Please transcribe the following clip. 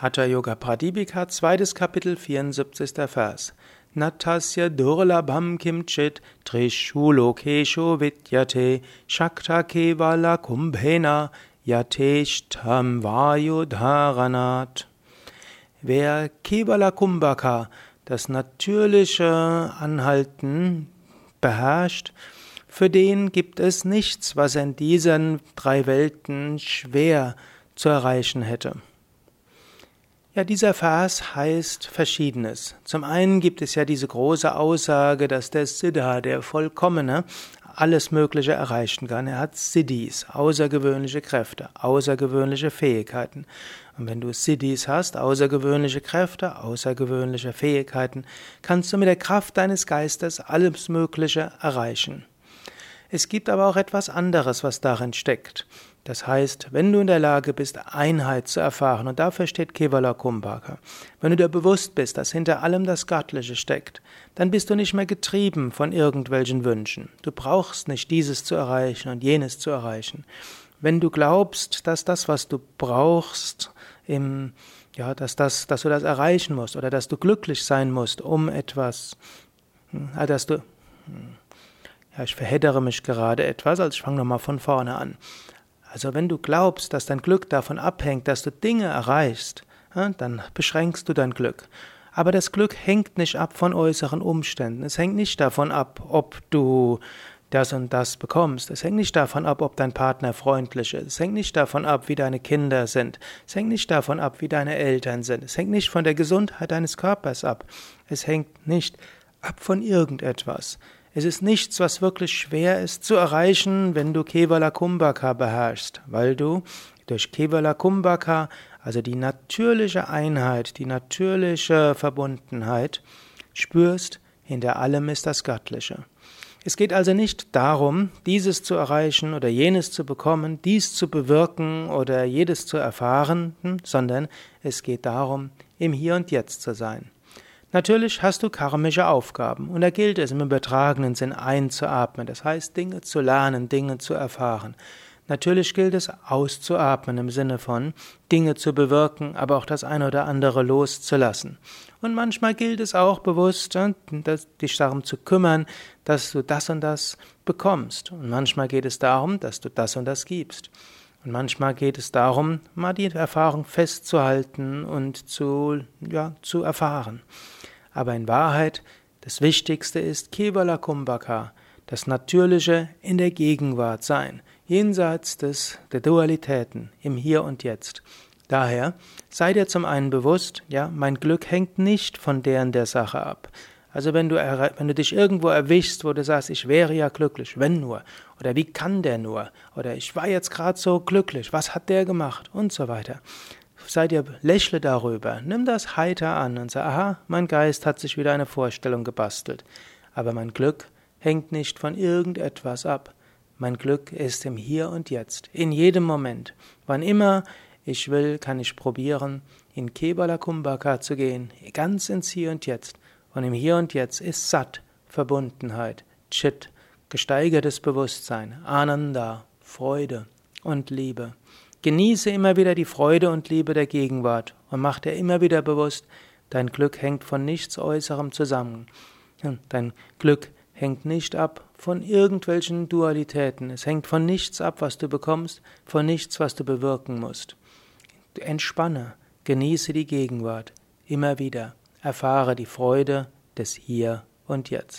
Hatha Yoga Pradipika, zweites Kapitel, 74. Vers. Natasya durlabham kimchit trishu lokeshu vidyate shakta kevala kumbhena yateshtam vayudharanat. Wer Kevala Kumbhaka, das natürliche Anhalten, beherrscht, für den gibt es nichts, was in diesen drei Welten schwer zu erreichen hätte. Ja, dieser Vers heißt Verschiedenes. Zum einen gibt es ja diese große Aussage, dass der Siddha, der Vollkommene, alles Mögliche erreichen kann. Er hat Siddhis, außergewöhnliche Kräfte, außergewöhnliche Fähigkeiten. Und wenn du Siddhis hast, außergewöhnliche Kräfte, außergewöhnliche Fähigkeiten, kannst du mit der Kraft deines Geistes alles Mögliche erreichen. Es gibt aber auch etwas anderes, was darin steckt. Das heißt, wenn du in der Lage bist, Einheit zu erfahren, und dafür steht Kevala Kumbhaka, wenn du dir bewusst bist, dass hinter allem das Göttliche steckt, dann bist du nicht mehr getrieben von irgendwelchen Wünschen. Du brauchst nicht dieses zu erreichen und jenes zu erreichen. Wenn du glaubst, dass das, was du brauchst, im, ja, dass, das, dass du das erreichen musst oder dass du glücklich sein musst, um etwas, hm, dass du, hm, ja, ich verheddere mich gerade etwas, also ich fange nochmal von vorne an. Also wenn du glaubst, dass dein Glück davon abhängt, dass du Dinge erreichst, dann beschränkst du dein Glück. Aber das Glück hängt nicht ab von äußeren Umständen. Es hängt nicht davon ab, ob du das und das bekommst. Es hängt nicht davon ab, ob dein Partner freundlich ist. Es hängt nicht davon ab, wie deine Kinder sind. Es hängt nicht davon ab, wie deine Eltern sind. Es hängt nicht von der Gesundheit deines Körpers ab. Es hängt nicht ab von irgendetwas. Es ist nichts, was wirklich schwer ist zu erreichen, wenn du Kevala Kumbhaka beherrschst, weil du durch Kevala Kumbhaka, also die natürliche Einheit, die natürliche Verbundenheit, spürst, hinter allem ist das Göttliche. Es geht also nicht darum, dieses zu erreichen oder jenes zu bekommen, dies zu bewirken oder jedes zu erfahren, sondern es geht darum, im Hier und Jetzt zu sein. Natürlich hast du karmische Aufgaben und da gilt es im übertragenen Sinn einzuatmen, das heißt Dinge zu lernen, Dinge zu erfahren. Natürlich gilt es auszuatmen im Sinne von Dinge zu bewirken, aber auch das eine oder andere loszulassen. Und manchmal gilt es auch bewusst, äh, dich darum zu kümmern, dass du das und das bekommst. Und manchmal geht es darum, dass du das und das gibst. Und manchmal geht es darum, mal die Erfahrung festzuhalten und zu, ja, zu erfahren. Aber in Wahrheit, das Wichtigste ist Kevala Kumbhaka, das Natürliche in der Gegenwart sein, jenseits des, der Dualitäten, im Hier und Jetzt. Daher sei dir zum einen bewusst, ja, mein Glück hängt nicht von deren der Sache ab. Also wenn du, wenn du dich irgendwo erwischst, wo du sagst, ich wäre ja glücklich, wenn nur, oder wie kann der nur, oder ich war jetzt gerade so glücklich, was hat der gemacht und so weiter sei dir, lächle darüber, nimm das heiter an und sag, aha, mein Geist hat sich wieder eine Vorstellung gebastelt. Aber mein Glück hängt nicht von irgendetwas ab. Mein Glück ist im Hier und Jetzt, in jedem Moment. Wann immer ich will, kann ich probieren, in Kebala Kumbhaka zu gehen, ganz ins Hier und Jetzt. Und im Hier und Jetzt ist Sat, Verbundenheit, Chit, gesteigertes Bewusstsein, Ananda, Freude und Liebe. Genieße immer wieder die Freude und Liebe der Gegenwart und mach dir immer wieder bewusst, dein Glück hängt von nichts Äußerem zusammen. Dein Glück hängt nicht ab von irgendwelchen Dualitäten. Es hängt von nichts ab, was du bekommst, von nichts, was du bewirken musst. Entspanne, genieße die Gegenwart, immer wieder, erfahre die Freude des Hier und Jetzt.